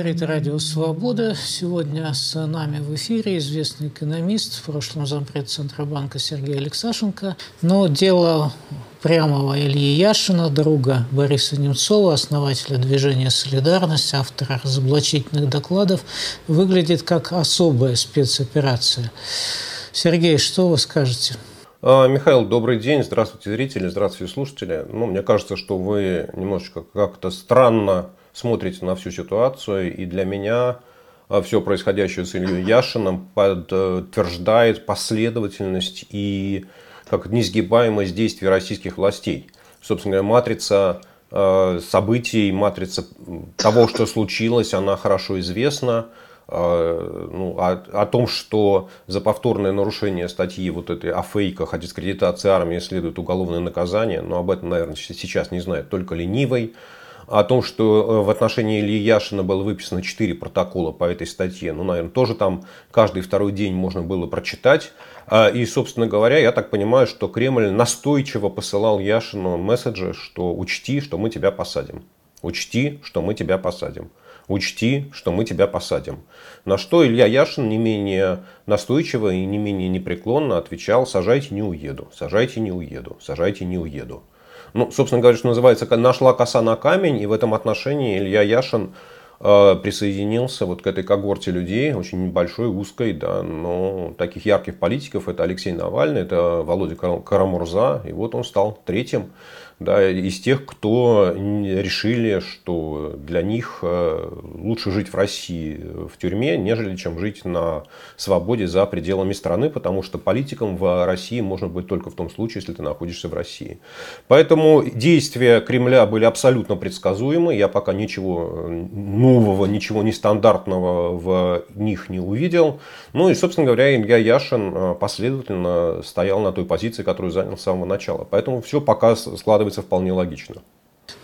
говорит Радио Свобода. Сегодня с нами в эфире известный экономист, в прошлом зампред Центробанка Сергей Алексашенко. Но дело прямого Ильи Яшина, друга Бориса Немцова, основателя движения «Солидарность», автора разоблачительных докладов, выглядит как особая спецоперация. Сергей, что вы скажете? А, Михаил, добрый день. Здравствуйте, зрители, здравствуйте, слушатели. Ну, мне кажется, что вы немножечко как-то странно смотрите на всю ситуацию, и для меня а, все происходящее с Ильей Яшиным подтверждает последовательность и как несгибаемость действий российских властей. Собственно говоря, матрица а, событий, матрица того, что случилось, она хорошо известна. А, ну, о, о том, что за повторное нарушение статьи вот этой о фейках, о дискредитации армии следует уголовное наказание, но об этом, наверное, сейчас не знает только ленивый о том, что э, в отношении Ильи Яшина было выписано 4 протокола по этой статье, ну, наверное, тоже там каждый второй день можно было прочитать. А, и, собственно говоря, я так понимаю, что Кремль настойчиво посылал Яшину месседжи, что учти, что мы тебя посадим. Учти, что мы тебя посадим. Учти, что мы тебя посадим. На что Илья Яшин не менее настойчиво и не менее непреклонно отвечал, сажайте, не уеду, сажайте, не уеду, сажайте, не уеду. Ну, собственно говоря, что называется, нашла коса на камень, и в этом отношении Илья Яшин э, присоединился вот к этой когорте людей, очень небольшой, узкой, да, но таких ярких политиков, это Алексей Навальный, это Володя Карамурза, и вот он стал третьим да, из тех, кто решили, что для них э, лучше жить в России в тюрьме, нежели чем жить на свободе за пределами страны, потому что политиком в России можно быть только в том случае, если ты находишься в России. Поэтому действия Кремля были абсолютно предсказуемы. Я пока ничего нового, ничего нестандартного в них не увидел. Ну и, собственно говоря, Илья Яшин э, последовательно стоял на той позиции, которую занял с самого начала. Поэтому все пока складывается оказывается вполне логично.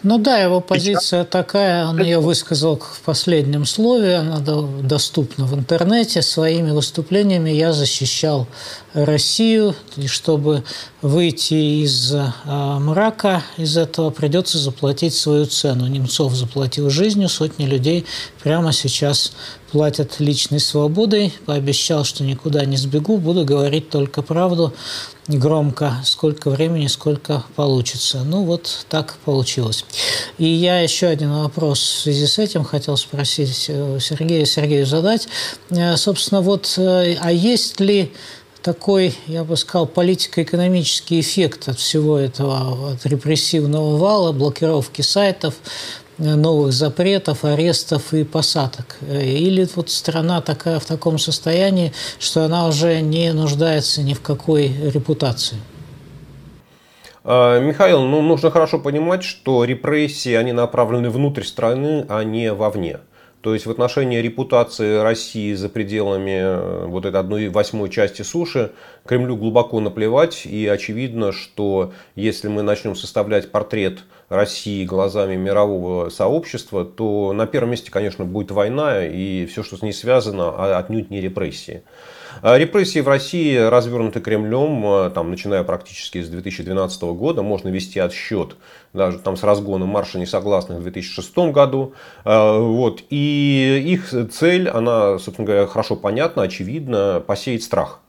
Ну да, его позиция такая, он ее высказал в последнем слове, она доступна в интернете. Своими выступлениями я защищал Россию, и чтобы выйти из а, мрака, из этого придется заплатить свою цену. Немцов заплатил жизнью, сотни людей прямо сейчас платят личной свободой, пообещал, что никуда не сбегу, буду говорить только правду громко, сколько времени, сколько получится. Ну вот так получилось. И я еще один вопрос в связи с этим хотел спросить э, Сергея, Сергею задать. Э, собственно, вот, э, а есть ли такой, я бы сказал, политико-экономический эффект от всего этого, от репрессивного вала, блокировки сайтов, новых запретов, арестов и посадок? Или вот страна такая в таком состоянии, что она уже не нуждается ни в какой репутации? А, Михаил, ну, нужно хорошо понимать, что репрессии, они направлены внутрь страны, а не вовне. То есть в отношении репутации России за пределами э, вот этой одной восьмой части суши Кремлю глубоко наплевать. И очевидно, что если мы начнем составлять портрет России глазами мирового сообщества, то на первом месте, конечно, будет война и все, что с ней связано, а отнюдь не репрессии. А репрессии в России развернуты Кремлем, а, там, начиная практически с 2012 года. Можно вести отсчет даже там, с разгоном марша несогласных в 2006 году. А, вот. И их цель, она, собственно говоря, хорошо понятна, очевидна, посеять страх.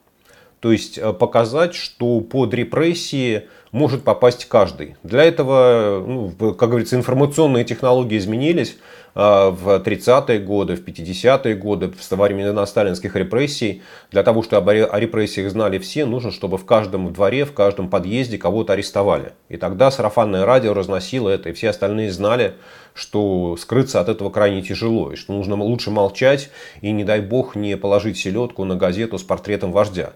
То есть показать, что под репрессии может попасть каждый. Для этого, ну, как говорится, информационные технологии изменились а, в 30-е годы, в 50-е годы, в времена сталинских репрессий. Для того, чтобы о репрессиях знали все, нужно, чтобы в каждом дворе, в каждом подъезде кого-то арестовали. И тогда сарафанное радио разносило это, и все остальные знали, что скрыться от этого крайне тяжело, и что нужно лучше молчать и, не дай бог, не положить селедку на газету с портретом вождя.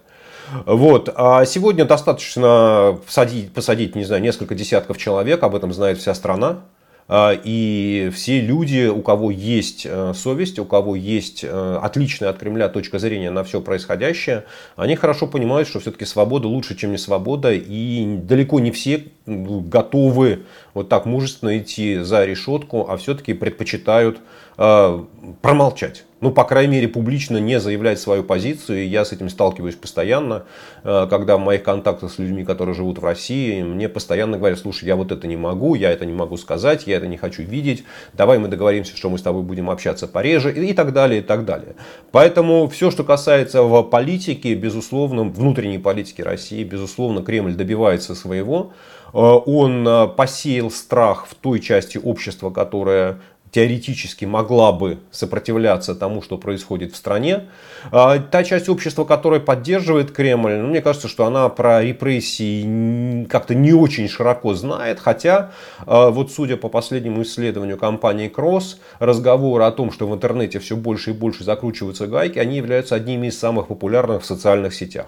Вот. А сегодня достаточно посадить, посадить, не знаю, несколько десятков человек, об этом знает вся страна. А, и все люди, у кого есть э, совесть, у кого есть э, отличная от Кремля точка зрения на все происходящее, они хорошо понимают, что все-таки свобода лучше, чем не свобода. И далеко не все готовы вот так мужественно идти за решетку, а все-таки предпочитают э, промолчать ну, по крайней мере, публично не заявлять свою позицию. И я с этим сталкиваюсь постоянно, э, когда в моих контактах с людьми, которые живут в России, мне постоянно говорят, слушай, я вот это не могу, я это не могу сказать, я это не хочу видеть, давай мы договоримся, что мы с тобой будем общаться пореже и так далее, и так далее. Поэтому все, что касается в политике, безусловно, внутренней политики России, безусловно, Кремль добивается своего. Э, он э, посеял страх в той части общества, которая теоретически могла бы сопротивляться тому, что происходит в стране. А, та часть общества, которая поддерживает Кремль, ну, мне кажется, что она про репрессии как-то не очень широко знает, хотя а, вот судя по последнему исследованию компании Кросс, разговоры о том, что в интернете все больше и больше закручиваются гайки, они являются одними из самых популярных в социальных сетях.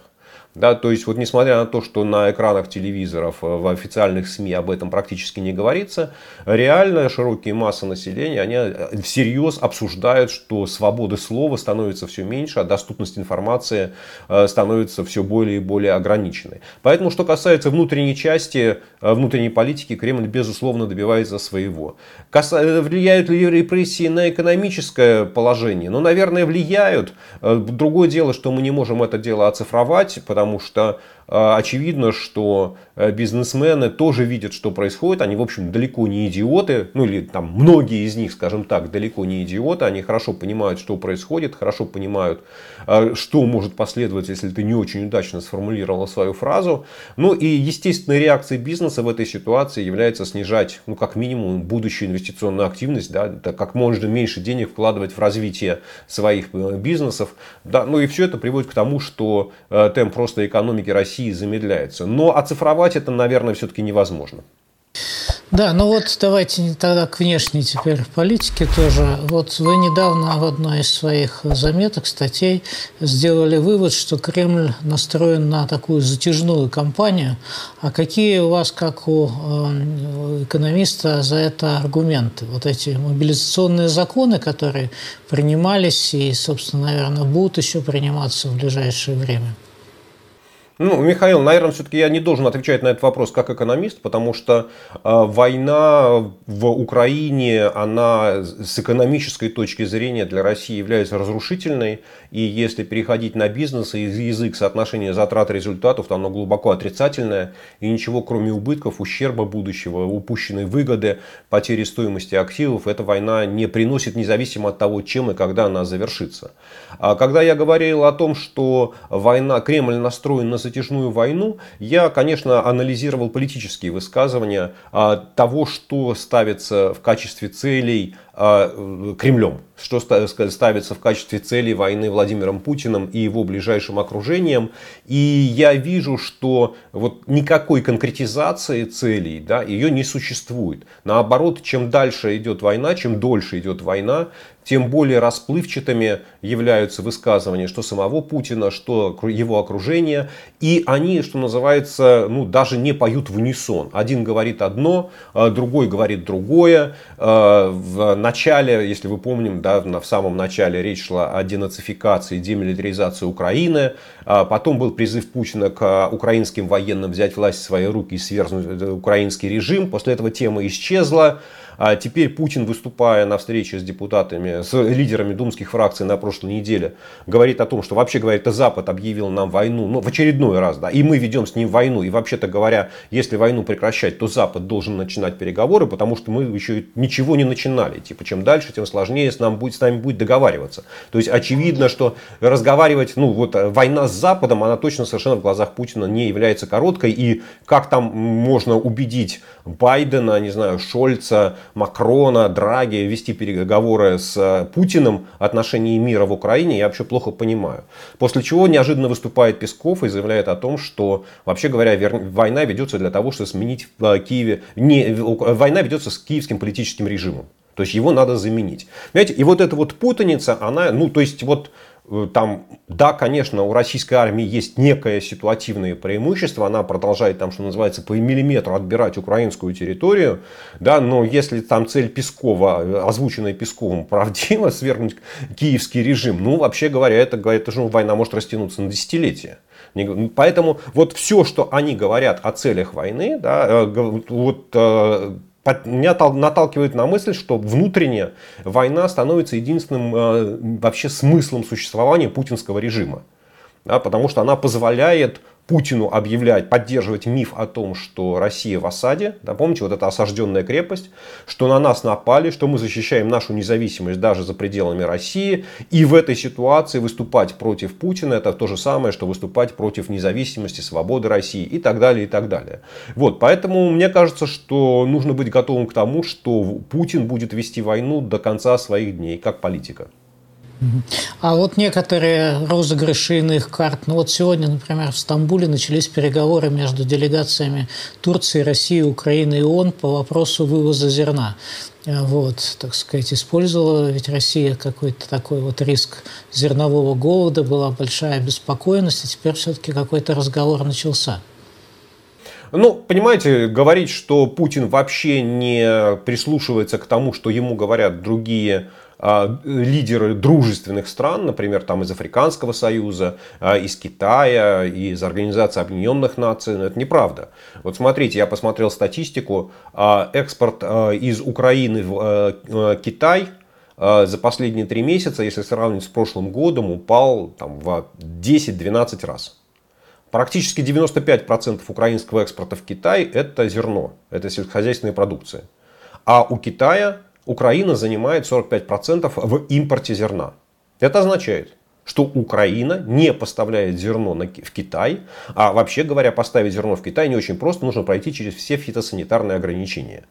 Да, то есть, вот несмотря на то, что на экранах телевизоров, э, в официальных СМИ об этом практически не говорится, реально широкие массы населения, они э, всерьез обсуждают, что свободы слова становится все меньше, а доступность информации э, становится все более и более ограниченной. Поэтому, что касается внутренней части, внутренней политики, Кремль, безусловно, добивается своего. Влияют ли репрессии на экономическое положение? Ну, наверное, влияют. Другое дело, что мы не можем это дело оцифровать, потому потому что очевидно, что э, бизнесмены тоже видят, что происходит. Они, в общем, далеко не идиоты. Ну, или там многие из них, скажем так, далеко не идиоты. Они хорошо понимают, что происходит, хорошо понимают, а, что может последовать, если ты не очень удачно сформулировал свою фразу. Ну, и естественной реакцией бизнеса в этой ситуации является снижать, ну, как минимум, будущую инвестиционную активность, да, это как можно меньше денег вкладывать в развитие своих э, бизнесов. Да, ну, и все это приводит к тому, что э, темп роста экономики России России замедляется. Но оцифровать это, наверное, все-таки невозможно. Да, ну вот давайте тогда к внешней теперь политике тоже. Вот вы недавно в одной из своих заметок, статей сделали вывод, что Кремль настроен на такую затяжную кампанию. А какие у вас, как у э, экономиста, за это аргументы? Вот эти мобилизационные законы, которые принимались и, собственно, наверное, будут еще приниматься в ближайшее время? Ну, Михаил, наверное, все-таки я не должен отвечать на этот вопрос как экономист, потому что э, война в Украине, она с экономической точки зрения для России является разрушительной. И если переходить на бизнес и язык соотношения затрат и результатов, то оно глубоко отрицательное. И ничего, кроме убытков, ущерба будущего, упущенной выгоды, потери стоимости активов, эта война не приносит, независимо от того, чем и когда она завершится. А когда я говорил о том, что война, Кремль настроен на затяжную войну, я, конечно, анализировал политические высказывания а, того, что ставится в качестве целей а, Кремлем, что ставится в качестве цели войны Владимиром Путиным и его ближайшим окружением. И я вижу, что вот никакой конкретизации целей да, ее не существует. Наоборот, чем дальше идет война, чем дольше идет война, тем более расплывчатыми являются высказывания что самого Путина, что его окружения. И они, что называется, ну, даже не поют в унисон. Один говорит одно, а другой говорит другое. А, в начале, если вы помним, да, в самом начале речь шла о денацификации, демилитаризации Украины. А потом был призыв Путина к украинским военным взять власть в свои руки и свергнуть э, украинский режим. После этого тема исчезла. А теперь Путин, выступая на встрече с депутатами, с лидерами думских фракций на прошлой неделе, говорит о том, что вообще говорит, Запад объявил нам войну, ну, в очередной раз, да, и мы ведем с ним войну. И вообще-то говоря, если войну прекращать, то Запад должен начинать переговоры, потому что мы еще ничего не начинали. Типа, чем дальше, тем сложнее с, нам будет, с нами будет договариваться. То есть, очевидно, что разговаривать, ну, вот война с Западом, она точно совершенно в глазах Путина не является короткой. И как там можно убедить Байдена, не знаю, Шольца, Макрона, Драги вести переговоры с э, Путиным о отношении мира в Украине, я вообще плохо понимаю. После чего неожиданно выступает Песков и заявляет о том, что, вообще говоря, война ведется для того, чтобы сменить в э, Киеве... Не, война ведется с киевским политическим режимом. То есть его надо заменить. Понимаете, и вот эта вот путаница, она, ну, то есть вот там, да, конечно, у российской армии есть некое ситуативное преимущество, она продолжает там, что называется, по миллиметру отбирать украинскую территорию, да, но если там цель Пескова, э, озвученная Песковым, правдива, свергнуть киевский режим, ну, вообще говоря, это, это же война может растянуться на десятилетия. Поэтому вот все, что они говорят о целях войны, да, э, вот меня наталкивает на мысль, что внутренне война становится единственным э, вообще смыслом существования путинского режима. Да, потому что она позволяет Путину объявлять, поддерживать миф о том, что Россия в осаде. Да, помните, вот эта осажденная крепость, что на нас напали, что мы защищаем нашу независимость даже за пределами России. И в этой ситуации выступать против Путина это то же самое, что выступать против независимости, свободы России и так далее, и так далее. Вот, поэтому мне кажется, что нужно быть готовым к тому, что Путин будет вести войну до конца своих дней, как политика. А вот некоторые розыгрыши иных карт. Ну вот сегодня, например, в Стамбуле начались переговоры между делегациями Турции, России, Украины и ООН по вопросу вывоза зерна. Э, вот, так сказать, использовала ведь Россия какой-то такой вот риск зернового голода, была большая беспокойность, и теперь все-таки какой-то разговор начался. Ну, понимаете, говорить, что Путин вообще не прислушивается к тому, что ему говорят другие лидеры дружественных стран, например, там из Африканского Союза, а, из Китая, из Организации Объединенных Наций, но это неправда. Вот смотрите, я посмотрел статистику, а, экспорт из Украины в Китай за последние три месяца, если сравнивать с прошлым годом, упал там, в 10-12 раз. Практически 95% украинского экспорта в Китай это зерно, это сельскохозяйственная продукция. А у Китая Украина занимает 45% в импорте зерна. Это означает, что Украина не поставляет зерно в Китай, а вообще говоря, поставить зерно в Китай не очень просто, нужно пройти через все фитосанитарные ограничения.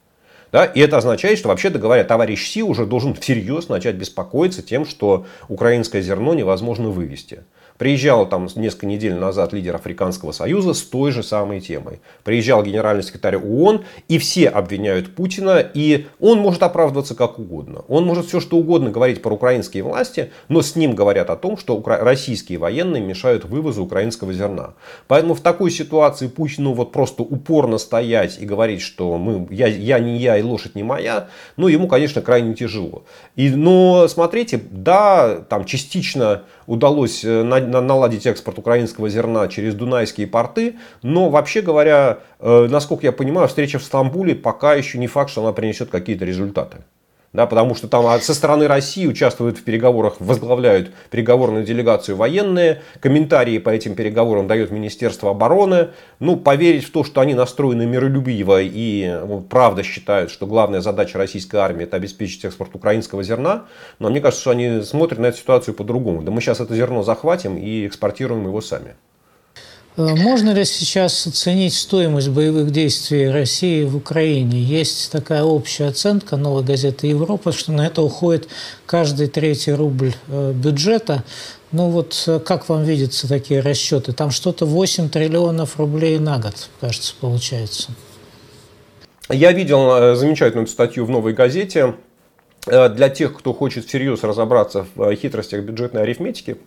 Да? И это означает, что вообще-то говоря, товарищ Си уже должен всерьез начать беспокоиться тем, что украинское зерно невозможно вывести. Приезжал там несколько недель назад лидер Африканского союза с той же самой темой. Приезжал генеральный секретарь ООН, и все обвиняют Путина, и он может оправдываться как угодно. Он может все что угодно говорить про украинские власти, но с ним говорят о том, что российские военные мешают вывозу украинского зерна. Поэтому в такой ситуации Путину вот просто упорно стоять и говорить, что мы, я, я не я и лошадь не моя, ну ему, конечно, крайне тяжело. И, но смотрите, да, там частично удалось э, наладить экспорт украинского зерна через дунайские порты. Но вообще говоря, э, насколько я понимаю, встреча в Стамбуле пока еще не факт, что она принесет какие-то результаты да, потому что там со стороны России участвуют в переговорах, возглавляют переговорную делегацию военные, комментарии по этим переговорам дает Министерство обороны. Ну, поверить в то, что они настроены миролюбиво и ну, правда считают, что главная задача российской армии это обеспечить экспорт украинского зерна, но мне кажется, что они смотрят на эту ситуацию по-другому. Да мы сейчас это зерно захватим и экспортируем его сами. Э, можно ли сейчас оценить стоимость боевых действий России в Украине? Есть такая общая оценка новой газеты «Европа», что на это уходит каждый третий рубль э, бюджета. Ну вот э, как вам видятся такие расчеты? Там что-то 8 триллионов рублей на год, кажется, получается. Я видел замечательную статью в «Новой газете». Для тех, кто хочет всерьез разобраться в хитростях бюджетной арифметики,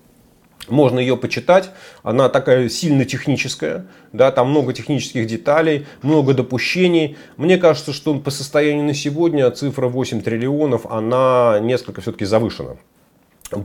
можно ее почитать, она такая сильно техническая, да, там много технических деталей, много допущений. Мне кажется, что по состоянию на сегодня цифра 8 триллионов, она несколько все-таки завышена.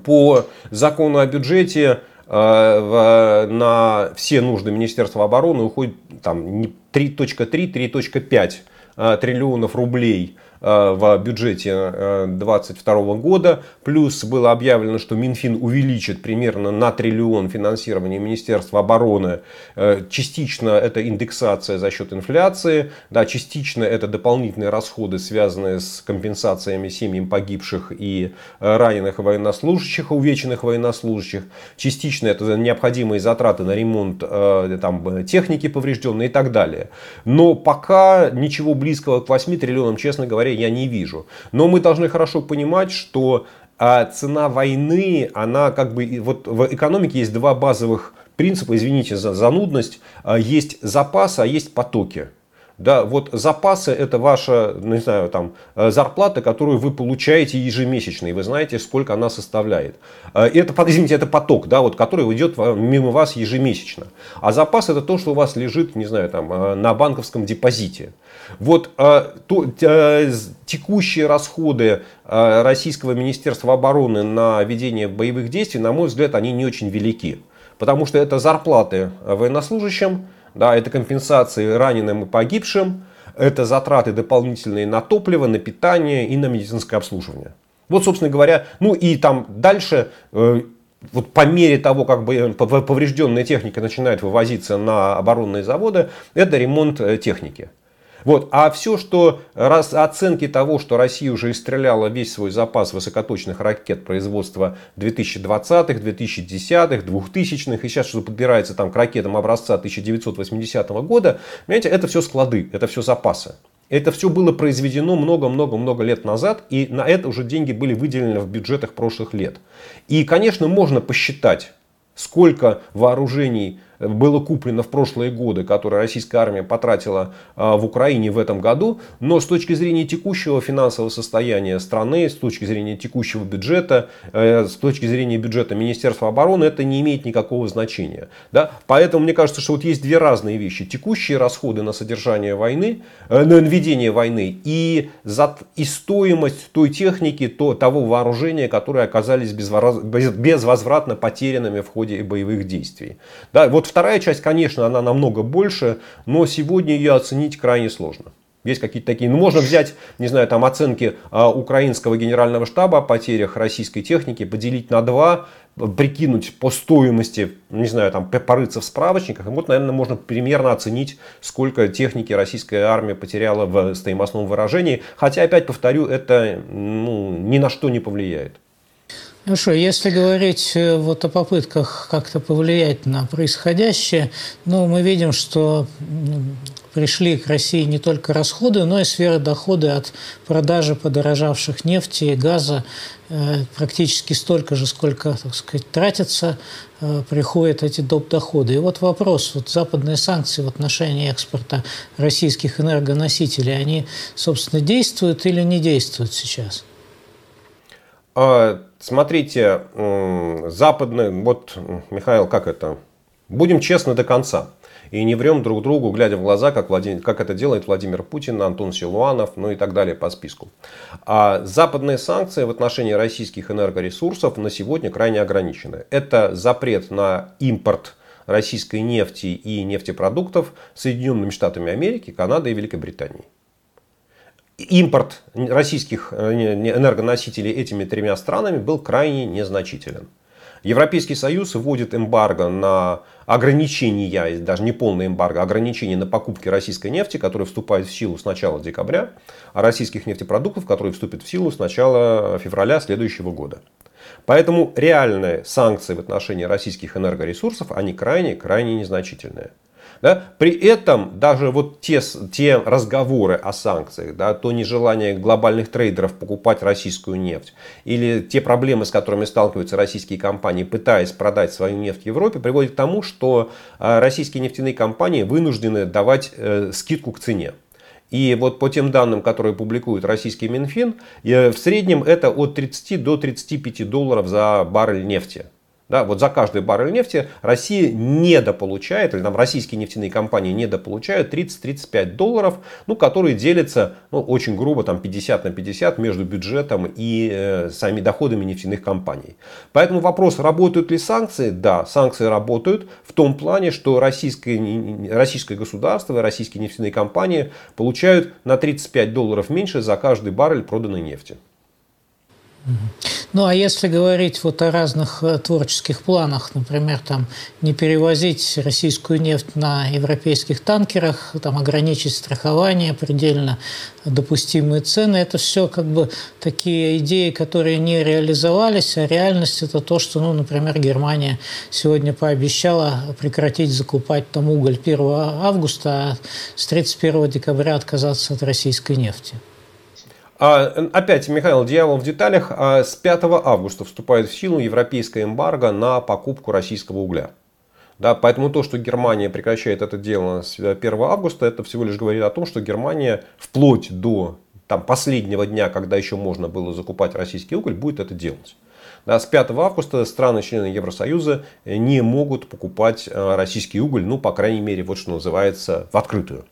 По закону о бюджете э, на все нужды Министерства обороны уходит там 3.3-3.5 э, триллионов рублей – в бюджете 2022 э, года. Плюс было объявлено, что Минфин увеличит примерно на триллион финансирование Министерства обороны. Э, частично это индексация за счет инфляции, да, частично это дополнительные расходы, связанные с компенсациями семьям погибших и раненых военнослужащих, увеченных военнослужащих. Частично это необходимые затраты на ремонт там, техники поврежденной и так далее. Но пока ничего близкого к 8 триллионам, честно говоря, я не вижу. Но мы должны хорошо понимать, что а, цена войны, она как бы, вот в экономике есть два базовых принципа, извините за занудность, а, есть запасы, а есть потоки. Да, вот запасы это ваша, не знаю, там, э, зарплата, которую вы получаете ежемесячно, и вы знаете, сколько она составляет. Э, это, извините, это поток, да, вот, который идет мимо вас ежемесячно. А запас это то, что у вас лежит, не знаю, там, э, на банковском депозите. Вот то, текущие расходы Российского Министерства обороны на ведение боевых действий, на мой взгляд, они не очень велики. Потому что это зарплаты военнослужащим, да, это компенсации раненым и погибшим, это затраты дополнительные на топливо, на питание и на медицинское обслуживание. Вот, собственно говоря, ну и там дальше э, вот по мере того, как бы поврежденная техника начинает вывозиться на оборонные заводы, это ремонт э, техники. Вот. А все, что раз, оценки того, что Россия уже истреляла весь свой запас высокоточных ракет производства 2020-х, 2010-х, 2000-х, и сейчас что подбирается там к ракетам образца 1980 года, понимаете, это все склады, это все запасы. Это все было произведено много-много-много лет назад, и на это уже деньги были выделены в бюджетах прошлых лет. И, конечно, можно посчитать, сколько вооружений было куплено в прошлые годы, которые российская армия потратила а, в Украине в этом году. Но с точки зрения текущего финансового состояния страны, с точки зрения текущего бюджета, э, с точки зрения бюджета Министерства обороны, это не имеет никакого значения. Да? Поэтому мне кажется, что вот есть две разные вещи. Текущие расходы на содержание войны, э, на ведение войны и, за, и стоимость той техники, то, того вооружения, которые оказались безвозвратно потерянными в ходе боевых действий. Да? Вот вторая часть, конечно, она намного больше, но сегодня ее оценить крайне сложно. Есть какие-то такие, ну можно взять, не знаю, там оценки а, украинского генерального штаба о потерях российской техники, поделить на два, прикинуть по стоимости, не знаю, там порыться в справочниках, и вот, наверное, можно примерно оценить, сколько техники российская армия потеряла в стоимостном выражении. Хотя, опять повторю, это ну, ни на что не повлияет. Хорошо, если говорить э, вот о попытках как-то повлиять на происходящее, ну, мы видим, что пришли к России не только расходы, но и сферы доходы от продажи подорожавших нефти и газа э, практически столько же, сколько, так сказать, тратится, э, приходят эти доп. доходы. И вот вопрос, вот западные санкции в отношении экспорта российских энергоносителей, они, собственно, действуют или не действуют сейчас? А смотрите, западный, вот, Михаил, как это? Будем честны до конца. И не врем друг другу, глядя в глаза, как, Владимир, как это делает Владимир Путин, Антон Силуанов, ну и так далее по списку. А западные санкции в отношении российских энергоресурсов на сегодня крайне ограничены. Это запрет на импорт российской нефти и нефтепродуктов Соединенными Штатами Америки, Канадой и Великобританией импорт российских э, энергоносителей этими тремя странами был крайне незначителен. Европейский Союз вводит эмбарго на ограничения, даже не полное эмбарго, а ограничения на покупки российской нефти, которые вступают в силу с начала декабря, а российских нефтепродуктов, которые вступят в силу с начала февраля следующего года. Поэтому реальные санкции в отношении российских энергоресурсов, они крайне-крайне незначительные. Да? При этом даже вот те, те разговоры о санкциях, да, то нежелание глобальных трейдеров покупать российскую нефть, или те проблемы, с которыми сталкиваются российские компании, пытаясь продать свою нефть Европе, приводит к тому, что а, российские нефтяные компании вынуждены давать э, скидку к цене. И вот по тем данным, которые публикует российский Минфин, э, в среднем это от 30 до 35 долларов за баррель нефти. Да, вот за каждый баррель нефти Россия недополучает, или там российские нефтяные компании недополучают 30-35 долларов, ну, которые делятся ну, очень грубо там 50 на 50 между бюджетом и э, сами доходами нефтяных компаний. Поэтому вопрос, работают ли санкции? Да, санкции работают в том плане, что российское, российское государство и российские нефтяные компании получают на 35 долларов меньше за каждый баррель проданной нефти. Ну, а если говорить вот о разных э, творческих планах, например, там не перевозить российскую нефть на европейских танкерах, там ограничить страхование, предельно допустимые цены, это все как бы такие идеи, которые не реализовались, а реальность это то, что, ну, например, Германия сегодня пообещала прекратить закупать там уголь 1 августа, а с 31 декабря отказаться от российской нефти. А, опять, Михаил, дьявол в деталях. А, с 5 августа вступает в силу европейская эмбарго на покупку российского угля. Да, поэтому то, что Германия прекращает это дело с 1 августа, это всего лишь говорит о том, что Германия вплоть до там, последнего дня, когда еще можно было закупать российский уголь, будет это делать. Да, с 5 августа страны-члены Евросоюза не могут покупать э, российский уголь, ну, по крайней мере, вот что называется, в открытую.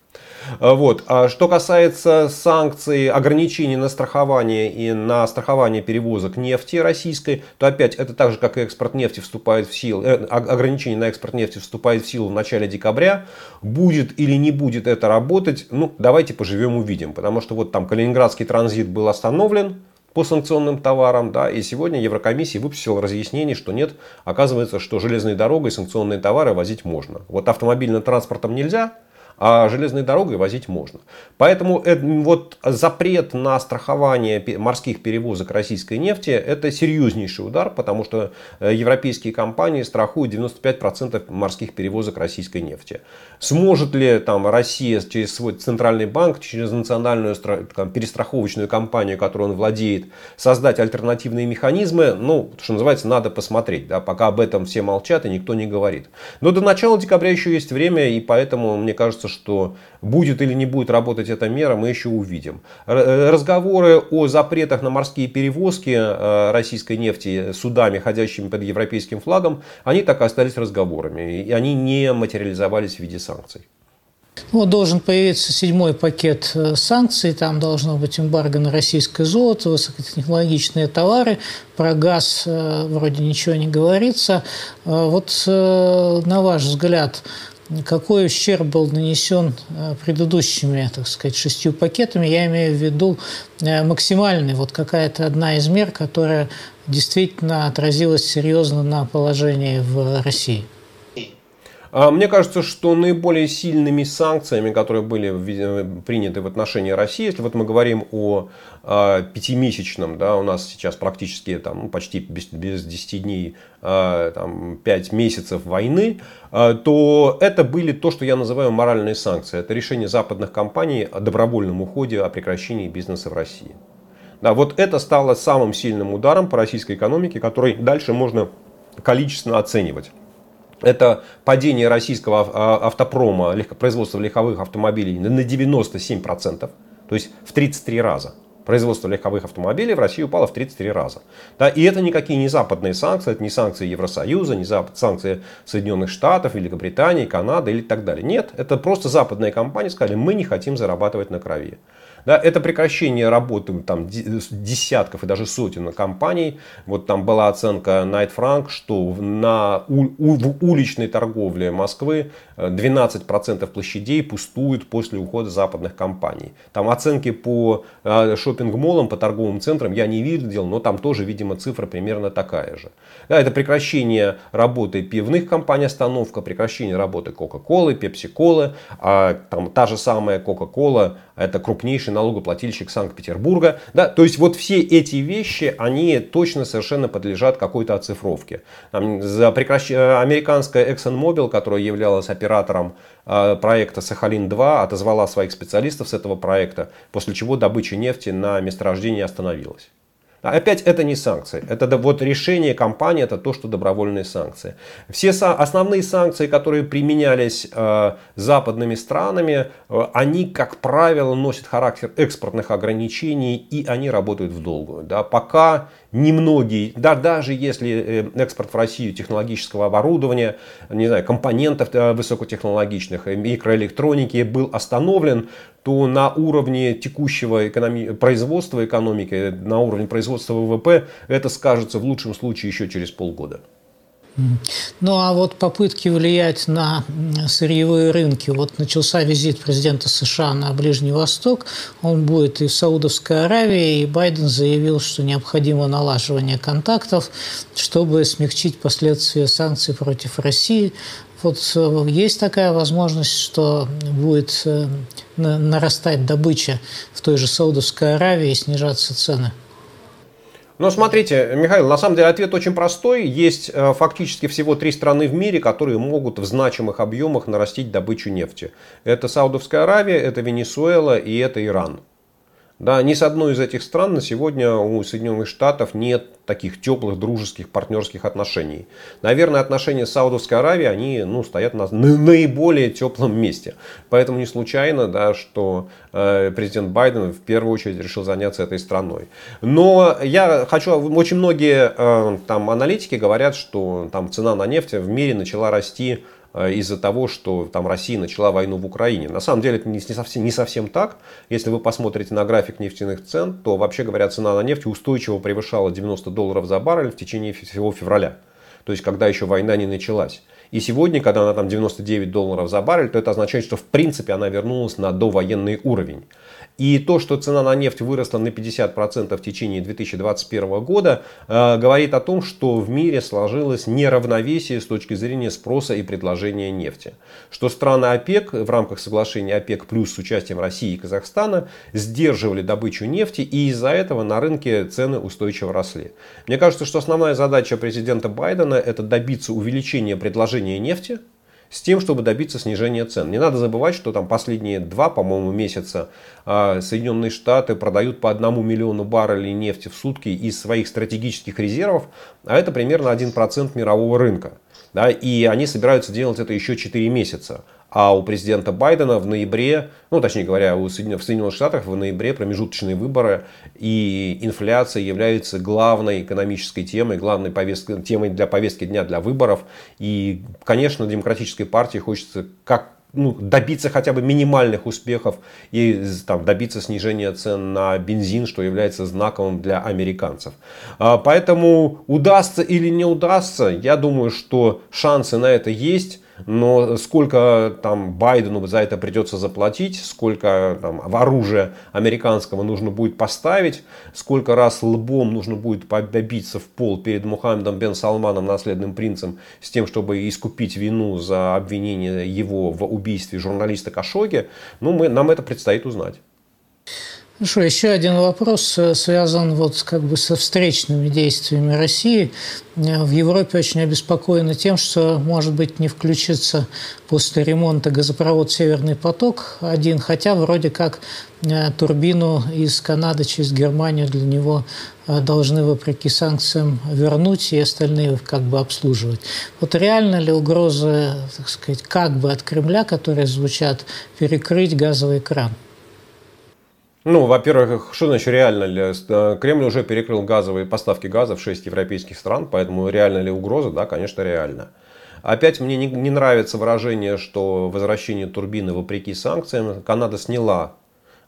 Вот. А что касается санкций, ограничений на страхование и на страхование перевозок нефти российской, то опять это так же, как и экспорт нефти вступает в силу, э, ограничение на экспорт нефти вступает в силу в начале декабря. Будет или не будет это работать, ну давайте поживем увидим. Потому что вот там Калининградский транзит был остановлен, по санкционным товарам, да, и сегодня Еврокомиссия выпустила разъяснение, что нет, оказывается, что железной дорогой санкционные товары возить можно. Вот автомобильным транспортом нельзя, а железной дорогой возить можно. Поэтому вот запрет на страхование морских перевозок российской нефти это серьезнейший удар, потому что э, европейские компании страхуют 95% морских перевозок российской нефти. Сможет ли там Россия через свой центральный банк, через национальную там, перестраховочную компанию, которую он владеет, создать альтернативные механизмы? Ну, что называется, надо посмотреть. Да? Пока об этом все молчат и никто не говорит. Но до начала декабря еще есть время, и поэтому мне кажется, что будет или не будет работать эта мера, мы еще увидим. Э, разговоры о запретах на морские перевозки э, российской нефти судами, ходящими под европейским флагом, они так и остались разговорами. И они не материализовались в виде санкций. Ну, должен появиться седьмой пакет э, санкций, там должно быть эмбарго на российское золото, высокотехнологичные товары, про газ вроде ничего не говорится. Вот на ваш взгляд, какой ущерб был нанесен э, предыдущими, так сказать, шестью пакетами. Я имею в виду э, максимальный, вот какая-то одна из мер, которая действительно отразилась серьезно на положении в России. А, мне кажется, что наиболее сильными санкциями, которые были приняты в отношении России, если вот мы говорим о а, пятимесячном, да, у нас сейчас практически там, ну, почти без, без 10 дней, а, там, 5 месяцев войны, то это были то, что я называю моральные санкции. Это решение западных компаний о добровольном уходе, о прекращении бизнеса в России. Да, вот это стало самым сильным ударом по российской экономике, который дальше можно количественно оценивать. Это падение российского а, автопрома, производства легковых автомобилей на 97%, то есть в 33 раза. Производство легковых автомобилей в России упало в 33 раза. Да, и это никакие не западные санкции, это не санкции Евросоюза, не санкции Соединенных Штатов, Великобритании, Канады или так далее. Нет, это просто западные компании сказали, мы не хотим зарабатывать на крови. Да, это прекращение работы там, десятков и даже сотен компаний. Вот там была оценка Night Frank, что на, у, у, в уличной торговле Москвы 12% площадей пустуют после ухода западных компаний. Там оценки по э, шопинг-молам, по торговым центрам я не видел, но там тоже, видимо, цифра примерно такая же. Да, это прекращение работы пивных компаний, остановка, прекращение работы Coca-Cola, Pepsi-Cola, а там та же самая Coca-Cola, это крупнейший налогоплательщик Санкт-Петербурга. Да, то есть вот все эти вещи, они точно совершенно подлежат какой-то оцифровке. Там, за прекращ... Американская ExxonMobil, которая являлась оператором э, проекта Сахалин-2, отозвала своих специалистов с этого проекта, после чего добыча нефти на месторождении остановилась. Опять это не санкции. Это вот решение компании, это то, что добровольные санкции. Все основные санкции, которые применялись э, западными странами, э, они, как правило, носят характер экспортных ограничений и они работают в долгую. Да? Пока немногие, да, даже если э, экспорт в Россию технологического оборудования, не знаю, компонентов э, высокотехнологичных, э, микроэлектроники был остановлен, то на уровне текущего экономи- производства экономики, на уровне производства ВВП, это скажется в лучшем случае еще через полгода. Ну а вот попытки влиять на сырьевые рынки. Вот начался визит президента США на Ближний Восток. Он будет и в Саудовской Аравии, и Байден заявил, что необходимо налаживание контактов, чтобы смягчить последствия санкций против России. Вот э, есть такая возможность, что будет э, нарастать добыча в той же Саудовской Аравии и снижаться цены? Но смотрите, Михаил, на самом деле ответ очень простой. Есть э, фактически всего три страны в мире, которые могут в значимых объемах нарастить добычу нефти. Это Саудовская Аравия, это Венесуэла и это Иран. Да, ни с одной из этих стран на сегодня у Соединенных Штатов нет таких теплых, дружеских, партнерских отношений. Наверное, отношения с Саудовской Аравией, они ну, стоят на, на наиболее теплом месте. Поэтому не случайно, да, что э, президент Байден в первую очередь решил заняться этой страной. Но я хочу, очень многие э, там аналитики говорят, что там цена на нефть в мире начала расти из-за того, что там Россия начала войну в Украине. На самом деле это не совсем, не совсем так. Если вы посмотрите на график нефтяных цен, то вообще говоря, цена на нефть устойчиво превышала 90 долларов за баррель в течение всего февраля. То есть, когда еще война не началась. И сегодня, когда она там 99 долларов за баррель, то это означает, что в принципе она вернулась на довоенный уровень. И то, что цена на нефть выросла на 50% в течение 2021 года, э, говорит о том, что в мире сложилось неравновесие с точки зрения спроса и предложения нефти. Что страны ОПЕК в рамках соглашения ОПЕК плюс с участием России и Казахстана сдерживали добычу нефти, и из-за этого на рынке цены устойчиво росли. Мне кажется, что основная задача президента Байдена это добиться увеличения предложения нефти, с тем, чтобы добиться снижения цен. Не надо забывать, что там последние два, по-моему, месяца а, Соединенные Штаты продают по одному миллиону баррелей нефти в сутки из своих стратегических резервов, а это примерно 1% мирового рынка. Да, и они собираются делать это еще 4 месяца. А у президента Байдена в ноябре, ну точнее говоря, у Соединенных, в Соединенных Штатах в ноябре промежуточные выборы и инфляция является главной экономической темой, главной повесткой, темой для повестки дня для выборов. И, конечно, демократической партии хочется как ну, добиться хотя бы минимальных успехов и там, добиться снижения цен на бензин, что является знаковым для американцев. А, поэтому удастся или не удастся, я думаю, что шансы на это есть. Но сколько там Байдену за это придется заплатить, сколько там, оружия американского нужно будет поставить, сколько раз лбом нужно будет добиться в пол перед Мухаммедом бен Салманом, наследным принцем, с тем, чтобы искупить вину за обвинение его в убийстве журналиста Кашоги, ну, мы, нам это предстоит узнать. Хорошо, еще один вопрос э, связан вот как бы со встречными действиями России. Э, в Европе очень обеспокоены тем, что, может быть, не включится после ремонта газопровод «Северный поток-1», хотя вроде как э, турбину из Канады через Германию для него должны, вопреки санкциям, вернуть и остальные как бы обслуживать. Вот реально ли угрозы, так сказать, как бы от Кремля, которые звучат, перекрыть газовый кран? Ну, во-первых, что значит реально ли? Э, Кремль уже перекрыл газовые поставки газа в 6 европейских стран, поэтому реально ли угроза? Да, конечно, реально. Опять мне не, нравится выражение, что возвращение турбины вопреки санкциям. Канада сняла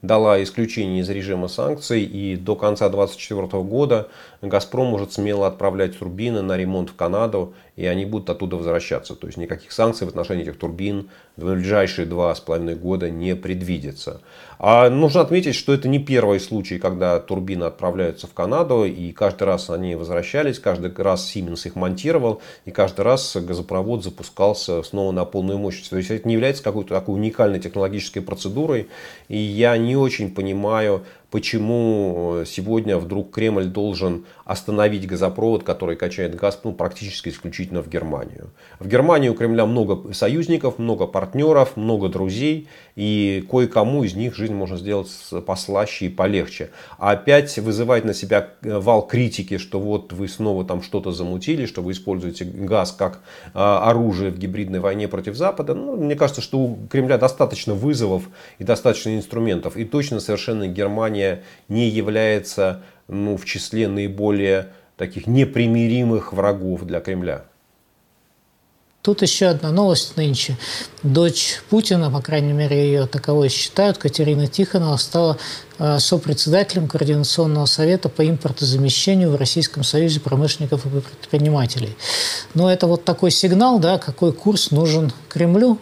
дала исключение из режима санкций, и до конца 2024 года «Газпром» может смело отправлять турбины на ремонт в Канаду, и они будут оттуда возвращаться. То есть никаких санкций в отношении этих турбин в ближайшие два с половиной года не предвидится. А нужно отметить, что это не первый случай, когда турбины отправляются в Канаду, и каждый раз они возвращались, каждый раз Siemens их монтировал, и каждый раз газопровод запускался снова на полную мощность. То есть это не является какой-то такой уникальной технологической процедурой, и я не очень понимаю, почему э, сегодня вдруг Кремль должен остановить газопровод, который качает газ ну, практически исключительно в Германию. В Германии у Кремля много союзников, много партнеров, много друзей, и кое-кому из них жизнь можно сделать послаще и полегче. А опять вызывать на себя э, вал критики, что вот вы снова там что-то замутили, что вы используете газ как а, оружие в гибридной войне против Запада, ну, мне кажется, что у Кремля достаточно вызовов и достаточно инструментов. И точно совершенно Германия Германия не является ну, в числе наиболее таких непримиримых врагов для Кремля. Тут еще одна новость нынче. Дочь Путина, по крайней мере, ее таковой считают, Катерина Тихонова стала э, сопредседателем Координационного совета по импортозамещению в Российском союзе промышленников и предпринимателей. Но это вот такой сигнал, да, какой курс нужен Кремлю?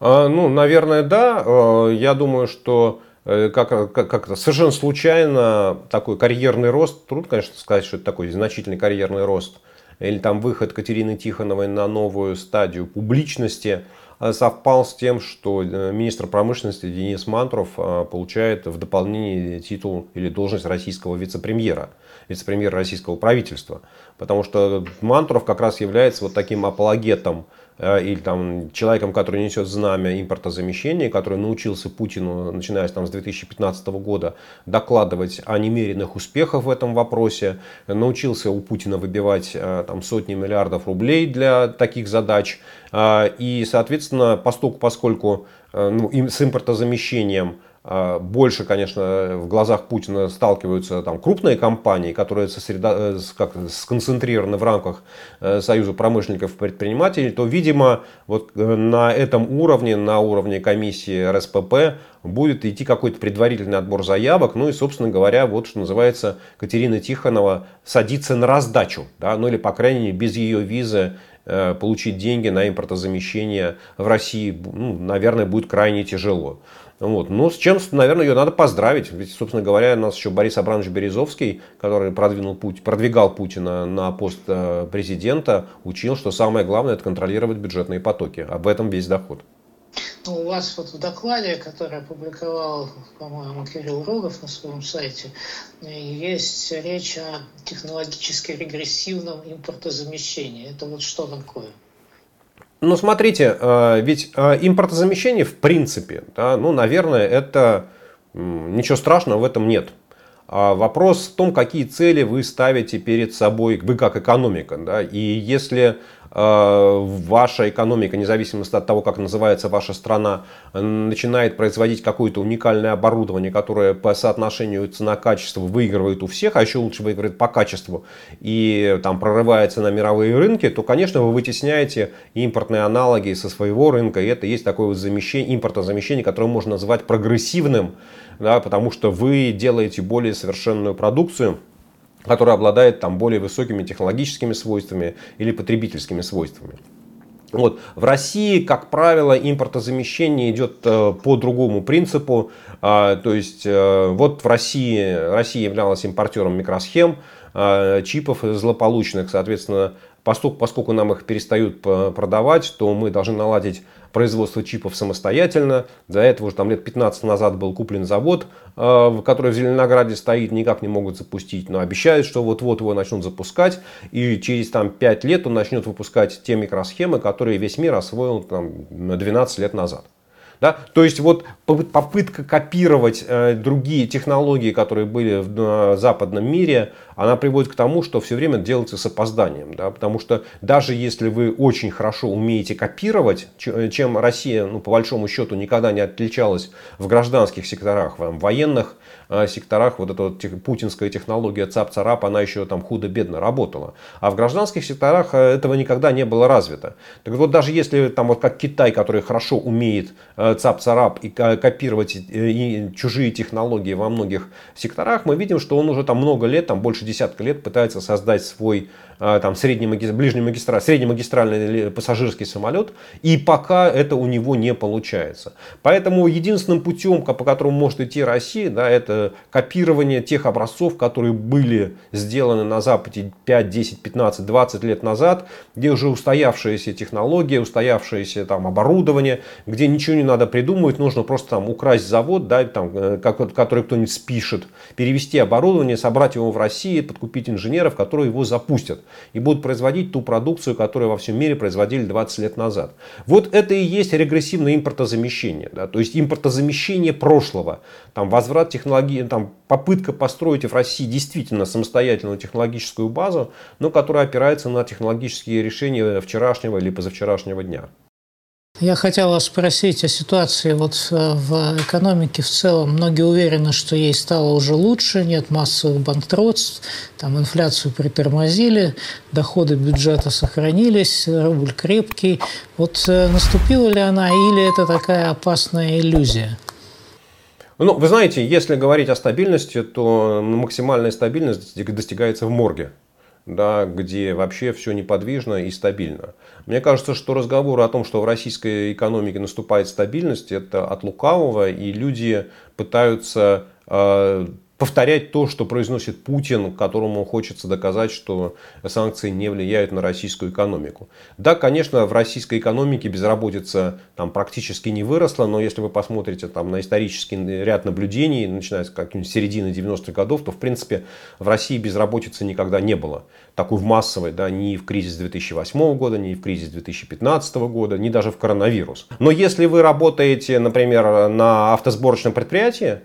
А, ну, наверное, да. Э, я думаю, что как, как, как это, совершенно случайно такой карьерный рост, трудно, конечно, сказать, что это такой значительный карьерный рост, или там выход Катерины Тихоновой на новую стадию публичности э, совпал с тем, что э, министр промышленности Денис Мантуров получает в дополнение титул или должность российского вице-премьера, вице-премьера российского правительства. Потому что Мантуров как раз является вот таким апологетом Э, или там человеком, который несет знамя импортозамещения, который научился Путину, начиная там, с 2015 года, докладывать о немеренных успехах в этом вопросе, научился у Путина выбивать э, там, сотни миллиардов рублей для таких задач. Э, и, соответственно, поскольку, поскольку ну, с импортозамещением больше, конечно, в глазах Путина сталкиваются там, крупные компании, которые сосредо... Э, как, сконцентрированы в рамках э, Союза промышленников и предпринимателей, то, видимо, вот э, на этом уровне, на уровне комиссии РСПП, будет идти какой-то предварительный отбор заявок. Ну и, собственно говоря, вот что называется, Катерина Тихонова садится на раздачу. Да? Ну или, по крайней мере, без ее визы получить деньги на импортозамещение в России, ну, наверное, будет крайне тяжело. Вот. Ну, с чем, наверное, ее надо поздравить. Ведь, собственно говоря, у нас еще Борис Абранович Березовский, который продвинул путь, продвигал Путина на пост э, президента, учил, что самое главное – это контролировать бюджетные потоки. Об этом весь доход. Ну, у вас вот в докладе, который опубликовал, по-моему, Кирилл Рогов на своем сайте, есть речь о технологически регрессивном импортозамещении. Это вот что такое? Ну, смотрите, э, ведь э, импортозамещение в принципе, да, ну, наверное, это ничего страшного в этом нет. А вопрос в том, какие цели вы ставите перед собой, вы как экономика. Да? И если ваша экономика, независимо от того, как называется ваша страна, начинает производить какое-то уникальное оборудование, которое по соотношению цена-качество выигрывает у всех, а еще лучше выигрывает по качеству и там прорывается на мировые рынки, то, конечно, вы вытесняете импортные аналоги со своего рынка, и это есть такое вот замещение, импортозамещение, которое можно назвать прогрессивным, да, потому что вы делаете более совершенную продукцию, который обладает там, более высокими технологическими свойствами или потребительскими свойствами. Вот. В России, как правило, импортозамещение идет э, по другому принципу. А, то есть, э, вот в России, Россия являлась импортером микросхем, э, чипов злополучных, соответственно, поскольку, поскольку нам их перестают продавать, то мы должны наладить производство чипов самостоятельно. До этого уже там лет 15 назад был куплен завод, э, который в Зеленограде стоит, никак не могут запустить, но обещают, что вот-вот его начнут запускать, и через там, 5 лет он начнет выпускать те микросхемы, которые весь мир освоил там, 12 лет назад. Да? То есть вот попытка копировать э, другие технологии, которые были в западном мире, она приводит к тому, что все время делается с опозданием. Да? Потому что даже если вы очень хорошо умеете копировать, чем Россия, ну, по большому счету, никогда не отличалась в гражданских секторах, в военных э, секторах, вот эта вот путинская технология ЦАП-ЦАРАП, она еще там худо-бедно работала. А в гражданских секторах э, этого никогда не было развито. Так вот, даже если там вот как Китай, который хорошо умеет э, ЦАП-ЦАРАП и копировать и чужие технологии во многих секторах, мы видим, что он уже там много лет, там больше десятка лет пытается создать свой там, средний, ближний магистраль, среднемагистральный пассажирский самолет, и пока это у него не получается. Поэтому единственным путем, по которому может идти Россия, да, это копирование тех образцов, которые были сделаны на Западе 5, 10, 15, 20 лет назад, где уже устоявшиеся технологии, устоявшееся там, оборудование, где ничего не надо придумывать, нужно просто там украсть завод, да, там, э, который кто-нибудь спишет, перевести оборудование, собрать его в России, подкупить инженеров, которые его запустят и будут производить ту продукцию, которую во всем мире производили 20 лет назад. Вот это и есть регрессивное импортозамещение. Да? То есть импортозамещение прошлого. Там возврат технологии, там попытка построить в России действительно самостоятельную технологическую базу, но которая опирается на технологические решения вчерашнего или позавчерашнего дня. Я хотел вас спросить о ситуации вот э, в экономике в целом. Многие уверены, что ей стало уже лучше, нет массовых банкротств, там инфляцию притормозили, доходы бюджета сохранились, рубль крепкий. Вот э, наступила ли она или это такая опасная иллюзия? Ну, вы знаете, если говорить о стабильности, то максимальная стабильность достигается в морге да, где вообще все неподвижно и стабильно. Мне кажется, что разговоры о том, что в российской экономике наступает стабильность, это от лукавого, и люди пытаются э, повторять то, что произносит Путин, которому хочется доказать, что санкции не влияют на российскую экономику. Да, конечно, в российской экономике безработица там практически не выросла, но если вы посмотрите там, на исторический ряд наблюдений, начиная с как-нибудь середины 90-х годов, то в принципе в России безработицы никогда не было. Такой в массовой, да, ни в кризис 2008 года, ни в кризис 2015 года, ни даже в коронавирус. Но если вы работаете, например, на автосборочном предприятии,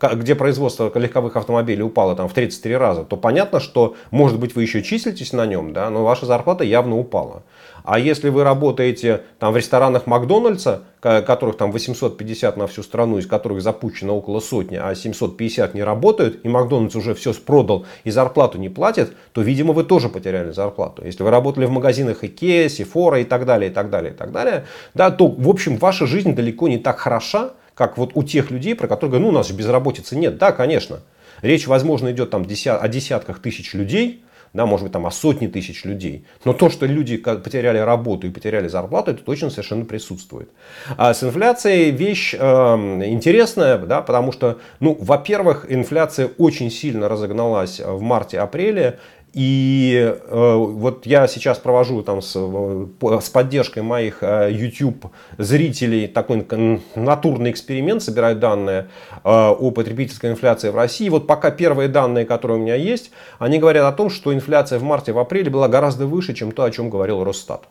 где производство легковых автомобилей упало там в 33 раза, то понятно, что, может быть, вы еще числитесь на нем, да, но ваша зарплата явно упала. А если вы работаете там в ресторанах Макдональдса, которых там 850 на всю страну, из которых запущено около сотни, а 750 не работают, и Макдональдс уже все продал и зарплату не платит, то, видимо, вы тоже потеряли зарплату. Если вы работали в магазинах Икеа, Сифора и так далее, и так далее, и так далее, да, то, в общем, ваша жизнь далеко не так хороша, как вот у тех людей, про которых говорят, ну, у нас же безработицы нет. Да, конечно. Речь, возможно, идет там о десятках тысяч людей, да, может быть, там о сотни тысяч людей. Но то, что люди потеряли работу и потеряли зарплату, это точно совершенно присутствует. А с инфляцией вещь э, интересная, да, потому что, ну, во-первых, инфляция очень сильно разогналась в марте-апреле. И э, вот я сейчас провожу там с, с поддержкой моих э, YouTube зрителей такой натурный эксперимент, собираю данные э, о потребительской инфляции в России. Вот пока первые данные, которые у меня есть, они говорят о том, что инфляция в марте, в апреле была гораздо выше, чем то, о чем говорил Росстат.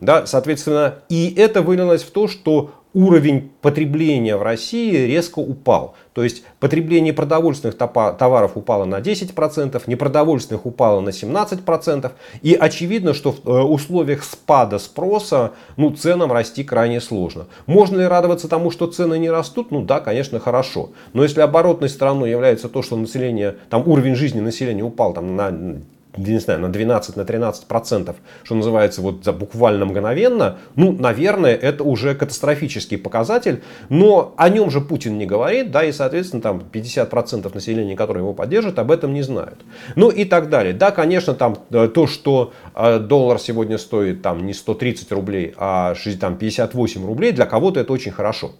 Да, соответственно, и это вылилось в то, что уровень потребления в России резко упал. То есть потребление продовольственных товаров упало на 10%, непродовольственных упало на 17%. И очевидно, что в э, условиях спада спроса ну, ценам расти крайне сложно. Можно ли радоваться тому, что цены не растут? Ну да, конечно, хорошо. Но если оборотной стороной является то, что население, там уровень жизни населения упал там, на не знаю, на 12, на 13 процентов, что называется, вот за буквально мгновенно, ну, наверное, это уже катастрофический показатель, но о нем же Путин не говорит, да, и, соответственно, там 50 процентов населения, которые его поддерживают, об этом не знают. Ну и так далее. Да, конечно, там э, то, что э, доллар сегодня стоит там не 130 рублей, а там, 58 рублей, для кого-то это очень хорошо.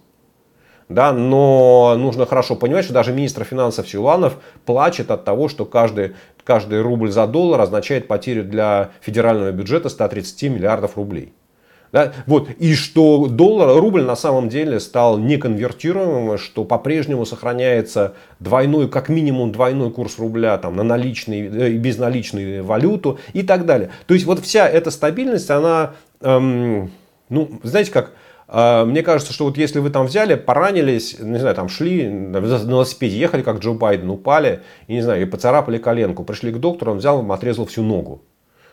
Да, но нужно хорошо понимать, что даже министр финансов Силуанов плачет от того, что каждый, каждый рубль за доллар означает потерю для федерального бюджета 130 миллиардов рублей. Да? Вот. И что доллар, рубль на самом деле стал неконвертируемым, что по-прежнему сохраняется двойной, как минимум двойной курс рубля там, на наличный э, и безналичную валюту и так далее. То есть вот вся эта стабильность, она, эм, ну, знаете как, мне кажется, что вот если вы там взяли, поранились, не знаю, там шли на велосипеде, ехали как Джо Байден, упали, и не знаю, и поцарапали коленку, пришли к доктору, он взял, отрезал всю ногу.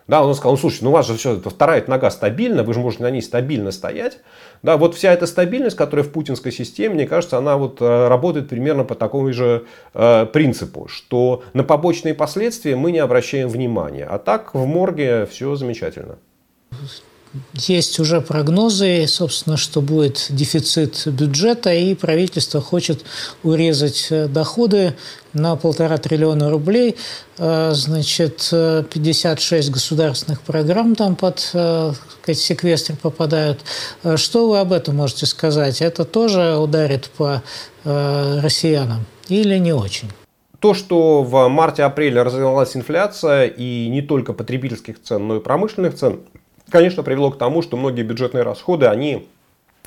Да, он сказал, ну слушай, ну у вас же все, вторая нога стабильна, вы же можете на ней стабильно стоять. Да, вот вся эта стабильность, которая в путинской системе, мне кажется, она вот э, работает примерно по такому же э, принципу, что на побочные последствия мы не обращаем внимания. А так в морге все замечательно. Есть уже прогнозы, собственно, что будет дефицит бюджета, и правительство хочет урезать э, доходы на полтора триллиона рублей. Э, значит, 56 государственных программ там под сказать, секвестр попадают. Э, что вы об этом можете сказать? Это тоже ударит по россиянам или не очень? То, что в марте-апреле развивалась инфляция, и не только потребительских цен, но и промышленных цен, конечно, привело к тому, что многие бюджетные расходы, они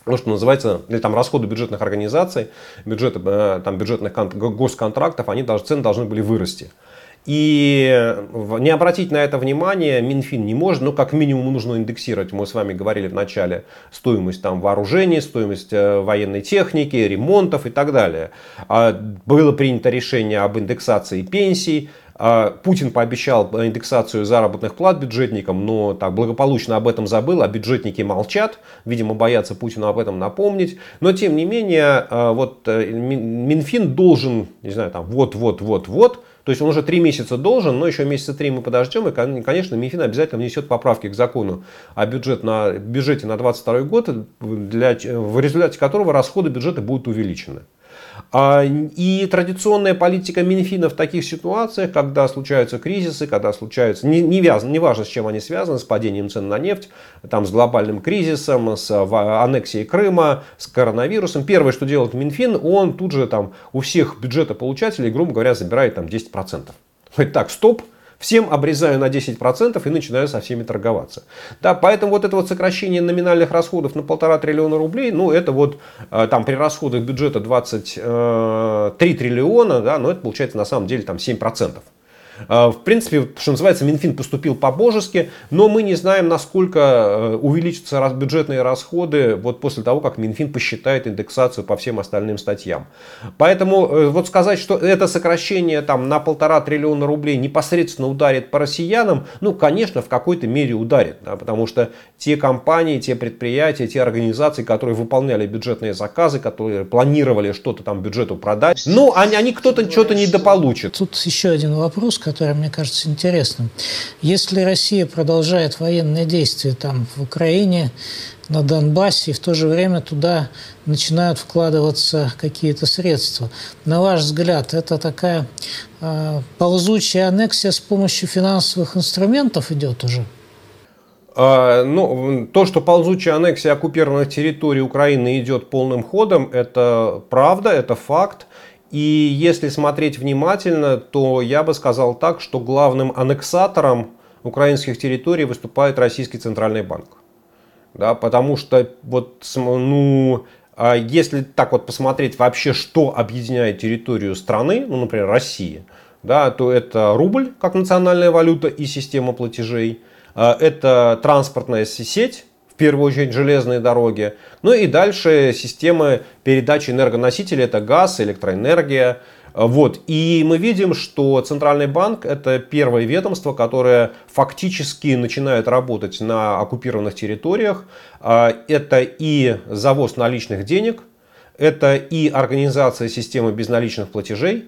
ну, что называется, или там расходы бюджетных организаций, бюджеты, э, там, бюджетных госконтрактов, они даже, цены должны были вырасти. И не обратить на это внимание Минфин не может, но как минимум нужно индексировать, мы с вами говорили в начале, стоимость там вооружений, стоимость э, военной техники, ремонтов и так далее. А было принято решение об индексации пенсий, Путин пообещал индексацию заработных плат бюджетникам, но так благополучно об этом забыл, а бюджетники молчат, видимо, боятся Путину об этом напомнить. Но, тем не менее, а, вот э, Минфин должен, не знаю, там, вот-вот-вот-вот, то есть он уже три месяца должен, но еще месяца три мы подождем. И, конечно, Минфин обязательно внесет поправки к закону о бюджет на, бюджете на 2022 год, для, в результате которого расходы бюджета будут увеличены. А, и традиционная политика Минфина в таких ситуациях, когда случаются кризисы, когда случаются, не, не, вязано, не важно с чем они связаны, с падением цен на нефть, там, с глобальным кризисом, с аннексией Крыма, с коронавирусом. Первое, что делает Минфин, он тут же там у всех бюджетополучателей, грубо говоря, забирает там 10%. Говорит, так, стоп, всем обрезаю на 10% и начинаю со всеми торговаться. Да, поэтому вот это вот сокращение номинальных расходов на полтора триллиона рублей, ну это вот э, там при расходах бюджета 23 э, триллиона, да, но это получается на самом деле там 7%. В принципе, что называется, Минфин поступил по-божески, но мы не знаем, насколько увеличатся бюджетные расходы вот после того, как Минфин посчитает индексацию по всем остальным статьям. Поэтому вот сказать, что это сокращение там, на полтора триллиона рублей непосредственно ударит по россиянам, ну, конечно, в какой-то мере ударит, да, потому что те компании, те предприятия, те организации, которые выполняли бюджетные заказы, которые планировали что-то там бюджету продать, ну, они, они кто-то что-то недополучит. Тут еще один вопрос, который мне кажется интересным. Если Россия продолжает военные действия там в Украине, на Донбассе, и в то же время туда начинают вкладываться какие-то средства. На ваш взгляд, это такая э, ползучая аннексия с помощью финансовых инструментов идет уже? А, ну, то, что ползучая аннексия оккупированных территорий Украины идет полным ходом, это правда, это факт. И если смотреть внимательно, то я бы сказал так, что главным аннексатором украинских территорий выступает Российский Центральный банк. Да, потому что вот, ну, а если так вот посмотреть вообще, что объединяет территорию страны, ну, например, России, да, то это рубль как национальная валюта и система платежей – а, это транспортная сеть, первую очередь железные дороги. Ну и дальше системы передачи энергоносителей, это газ, электроэнергия. Вот. И мы видим, что Центральный банк это первое ведомство, которое фактически начинает работать на оккупированных территориях. А, это и завоз наличных денег, это и организация системы безналичных платежей,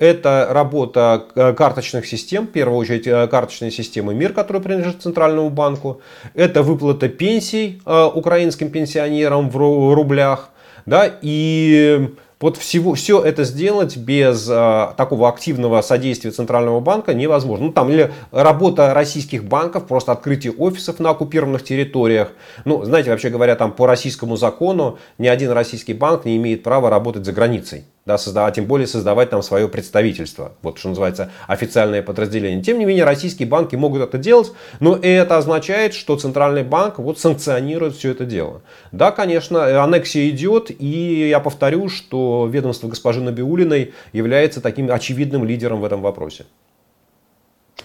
это работа э, карточных систем, в первую очередь э, карточной системы МИР, которая принадлежит Центральному банку. Это выплата пенсий э, украинским пенсионерам в рублях. Да, и вот всего, все это сделать без а, такого активного содействия Центрального банка невозможно. Ну, там, или работа российских банков, просто открытие офисов на оккупированных территориях. Ну, знаете, вообще говоря, там по российскому закону ни один российский банк не имеет права работать за границей да, создавать, тем более создавать там свое представительство, вот что называется официальное подразделение. Тем не менее, российские банки могут это делать, но это означает, что Центральный банк вот санкционирует все это дело. Да, конечно, аннексия идет, и я повторю, что ведомство госпожи Набиулиной является таким очевидным лидером в этом вопросе.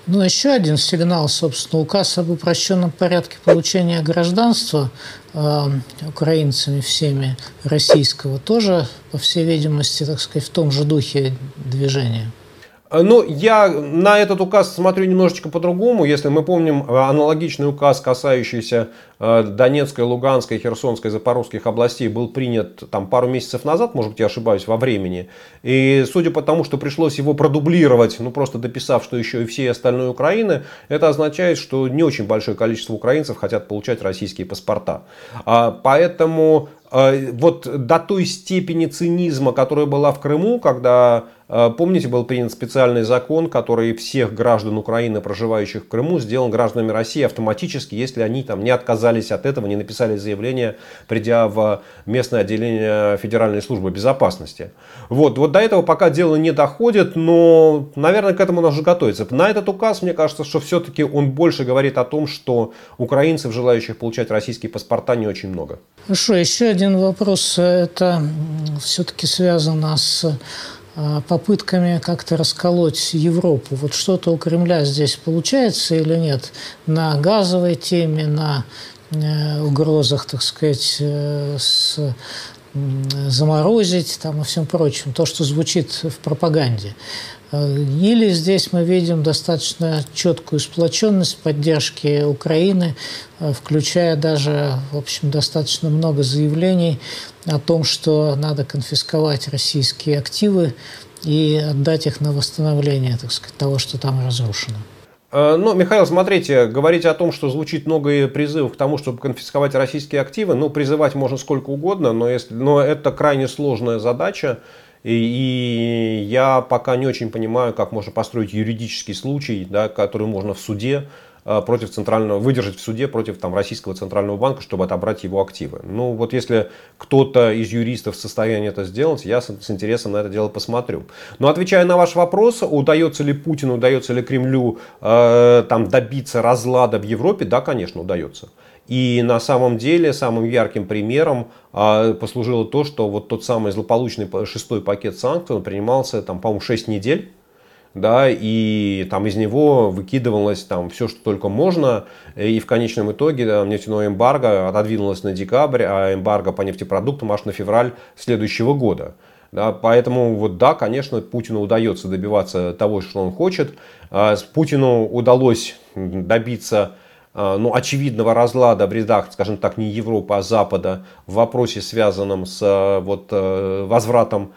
Ну, еще один сигнал, собственно, указ об упрощенном порядке получения гражданства э, украинцами всеми российского тоже, по всей видимости, так сказать, в том же духе движения. Э, ну, я на этот указ смотрю немножечко по-другому. Если мы помним э, аналогичный указ, касающийся э, Донецкой, Луганской, Херсонской, Запорожских областей, был принят там пару месяцев назад, может быть, я ошибаюсь во времени. И судя по тому, что пришлось его продублировать, ну просто дописав, что еще и всей остальной Украины, это означает, что не очень большое количество украинцев хотят получать российские паспорта. А, поэтому вот до той степени цинизма, которая была в Крыму, когда а, помните, был принят специальный закон, который всех граждан Украины, проживающих в Крыму, сделан гражданами России автоматически, если они там не отказались от этого, не написали заявление, придя в местное отделение Федеральной службы безопасности. Вот, вот до этого пока дело не доходит, но, наверное, к этому нужно готовиться. На этот указ, мне кажется, что все-таки он больше говорит о том, что украинцев, желающих получать российские паспорта, не очень много. Хорошо, еще один вопрос. Это все-таки связано с попытками как-то расколоть Европу. Вот что-то у Кремля здесь получается или нет? На газовой теме, на э, угрозах, так сказать, э, с заморозить там и всем прочем, то, что звучит в пропаганде. Э, или здесь мы видим достаточно четкую сплоченность поддержки Украины, включая даже, в общем, достаточно много заявлений о том, что надо конфисковать российские активы и отдать их на восстановление, так сказать, того, что там разрушено. Э, ну, Михаил, смотрите, говорить о том, что звучит много призывов к тому, чтобы конфисковать российские активы, ну, призывать можно сколько угодно, но, если, но это крайне сложная задача, и, я пока не очень понимаю, как можно построить юридический случай, да, который можно в суде Э, против центрального, выдержать в суде против там, российского центрального банка, чтобы отобрать его активы. Ну вот если кто-то из юристов в состоянии это сделать, я с, с интересом на это дело посмотрю. Но отвечая на ваш вопрос, удается ли Путину, удается ли Кремлю э, там, добиться разлада в Европе, да, конечно, удается. И на самом деле самым ярким примером э, послужило то, что вот тот самый злополучный шестой пакет санкций, он принимался, там, по-моему, 6 недель да, и там из него выкидывалось там все, что только можно, и в конечном итоге да, нефтяное эмбарго отодвинулось на декабрь, а эмбарго по нефтепродуктам аж на февраль следующего года. Да, поэтому вот да, конечно, Путину удается добиваться того, что он хочет. А, Путину удалось добиться а, ну, очевидного разлада в рядах, скажем так, не Европы, а Запада в вопросе, связанном с а, вот, э, возвратом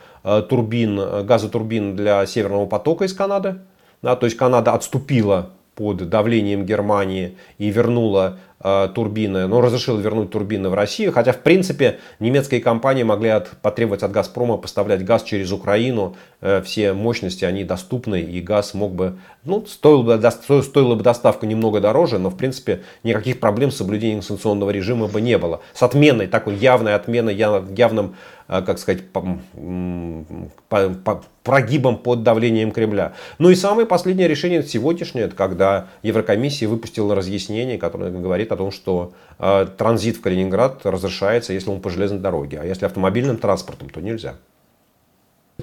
турбин, газотурбин для Северного потока из Канады. Да, то есть Канада отступила под давлением Германии и вернула э, турбины, ну, разрешила вернуть турбины в Россию, хотя, в принципе, немецкие компании могли от, потребовать от «Газпрома» поставлять газ через Украину, э, все мощности, они доступны, и газ мог бы, ну, стоил бы, до, стоила бы доставка немного дороже, но, в принципе, никаких проблем с соблюдением санкционного режима бы не было. С отменой, такой явной отменой, явным Э, как сказать, по, по, по под давлением Кремля. Ну и самое последнее решение сегодняшнее, это когда Еврокомиссия выпустила разъяснение, которое говорит о том, что э, транзит в Калининград разрешается, если он по железной дороге, а если автомобильным транспортом, то нельзя.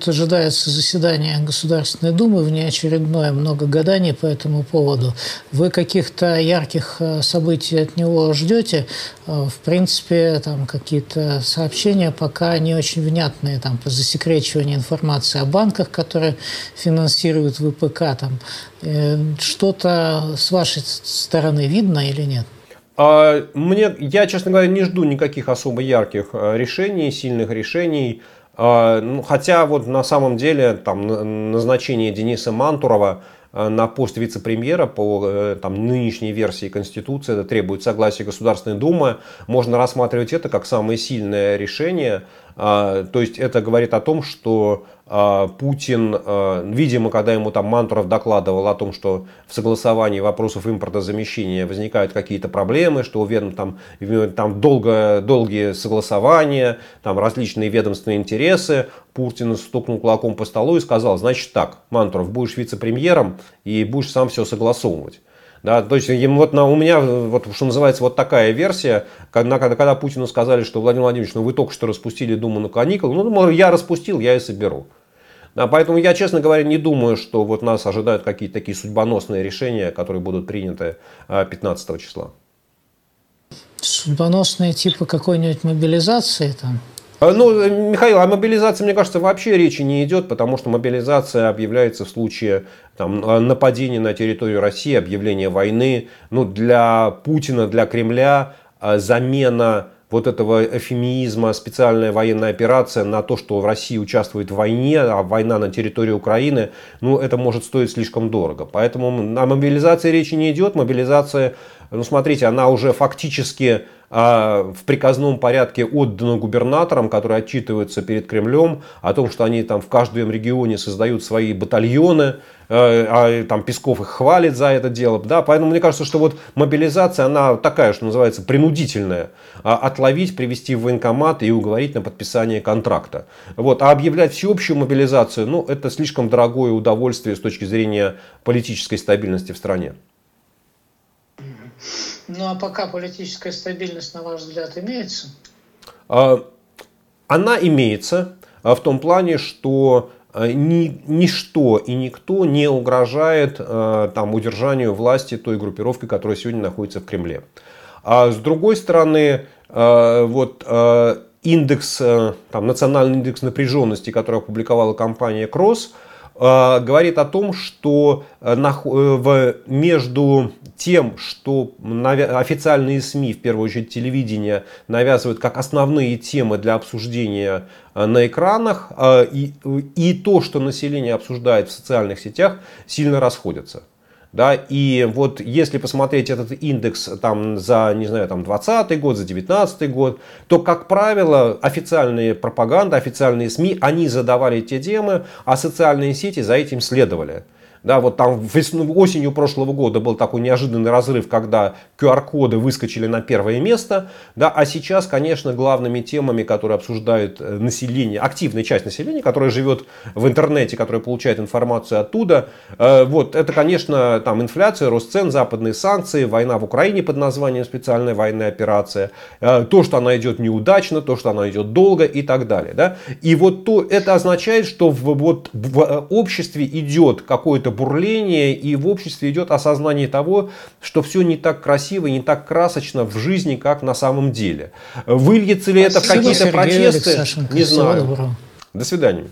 Ожидается заседание Государственной Думы, внеочередное, много гаданий по этому поводу. Вы каких-то ярких э, событий от него ждете? Э, в принципе, там какие-то сообщения пока не очень внятные там, по засекречиванию информации о банках, которые финансируют ВПК. Там. Э, что-то с вашей стороны видно или нет? А, мне, я, честно говоря, не жду никаких особо ярких решений, сильных решений. А, ну, хотя вот на самом деле там назначение Дениса Мантурова э, на пост вице-премьера по э, там, нынешней версии Конституции, это требует согласия Государственной Думы, можно рассматривать это как самое сильное решение. А, то есть это говорит о том, что а, Путин, а, видимо, когда ему там Мантуров докладывал о том, что в согласовании вопросов импортозамещения возникают какие-то проблемы, что уверен там, там долго, долгие согласования, там различные ведомственные интересы, Путин стукнул кулаком по столу и сказал, значит так, Мантуров, будешь вице-премьером и будешь сам все согласовывать. Да, то есть вот на, у меня, вот, что называется, вот такая версия, когда, когда, когда Путину сказали, что Владимир Владимирович, ну вы только что распустили Думу на каникулы, ну, я распустил, я и соберу. Да, поэтому я, честно говоря, не думаю, что вот нас ожидают какие-то такие судьбоносные решения, которые будут приняты 15 а, числа. Судьбоносные типа какой-нибудь мобилизации там? А, ну, Михаил, о мобилизации, мне кажется, вообще речи не идет, потому что мобилизация объявляется в случае там, нападения на территорию России, объявления войны. Ну, для Путина, для Кремля а, замена вот этого эфемизма, специальная военная операция на то, что в России участвует в войне, а война на территории Украины, ну, это может стоить слишком дорого. Поэтому о мобилизации речи не идет. Мобилизация, ну, смотрите, она уже фактически а, в приказном порядке отдано губернаторам, которые отчитываются перед Кремлем о том, что они там в каждом регионе создают свои батальоны, э, а там Песков их хвалит за это дело. Да, поэтому мне кажется, что вот мобилизация, она такая, что называется, принудительная. А отловить, привести в военкомат и уговорить на подписание контракта. Вот. А объявлять всеобщую мобилизацию, ну, это слишком дорогое удовольствие с точки зрения политической стабильности в стране. Ну а пока политическая стабильность, на ваш взгляд, имеется? А, она имеется а, в том плане, что а, ни, ничто и никто не угрожает там, удержанию власти той группировки, которая сегодня находится в Кремле. А с другой стороны, вот индекс, там, национальный индекс напряженности, который опубликовала компания Кросс, говорит о том, что э, между тем, что официальные СМИ, в первую очередь телевидение, навязывают как основные темы для обсуждения на экранах, и, и то, что население обсуждает в социальных сетях, сильно расходятся. Да, и вот если посмотреть этот индекс там, за, не знаю, там 20 год, за 19 год, то, как правило, официальные пропаганда, официальные СМИ, они задавали те темы, а социальные сети за этим следовали. Да, вот там осенью прошлого года был такой неожиданный разрыв, когда QR-коды выскочили на первое место. Да, а сейчас, конечно, главными темами, которые обсуждают э, население, активная часть населения, которая живет в интернете, которая получает информацию оттуда, э, вот это, конечно, там инфляция, рост цен, западные санкции, война в Украине под названием специальная военная операция, э, то, что она идет неудачно, то, что она идет долго и так далее. Да? И вот то, это означает, что в, вот, в обществе идет какое-то бурление, и в обществе идет осознание того, что все не так красиво, не так красочно в жизни, как на самом деле. Выльется ли это в какие-то протесты? Не знаю. До свидания.